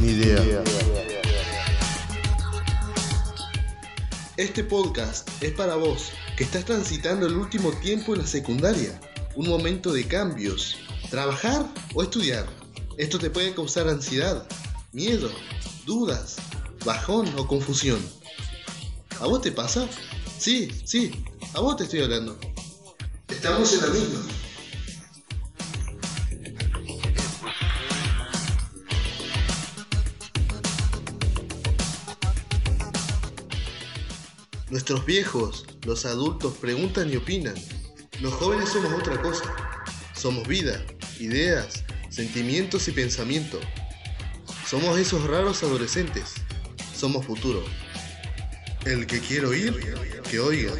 Media. Media. Este podcast es para vos, que estás transitando el último tiempo en la secundaria, un momento de cambios, trabajar o estudiar. Esto te puede causar ansiedad, miedo, dudas, bajón o confusión. ¿A vos te pasa? Sí, sí, a vos te estoy hablando. Estamos en la misma. Nuestros viejos, los adultos, preguntan y opinan. Los jóvenes somos otra cosa. Somos vida, ideas, sentimientos y pensamiento. Somos esos raros adolescentes. Somos futuro. El que quiere oír, que oiga.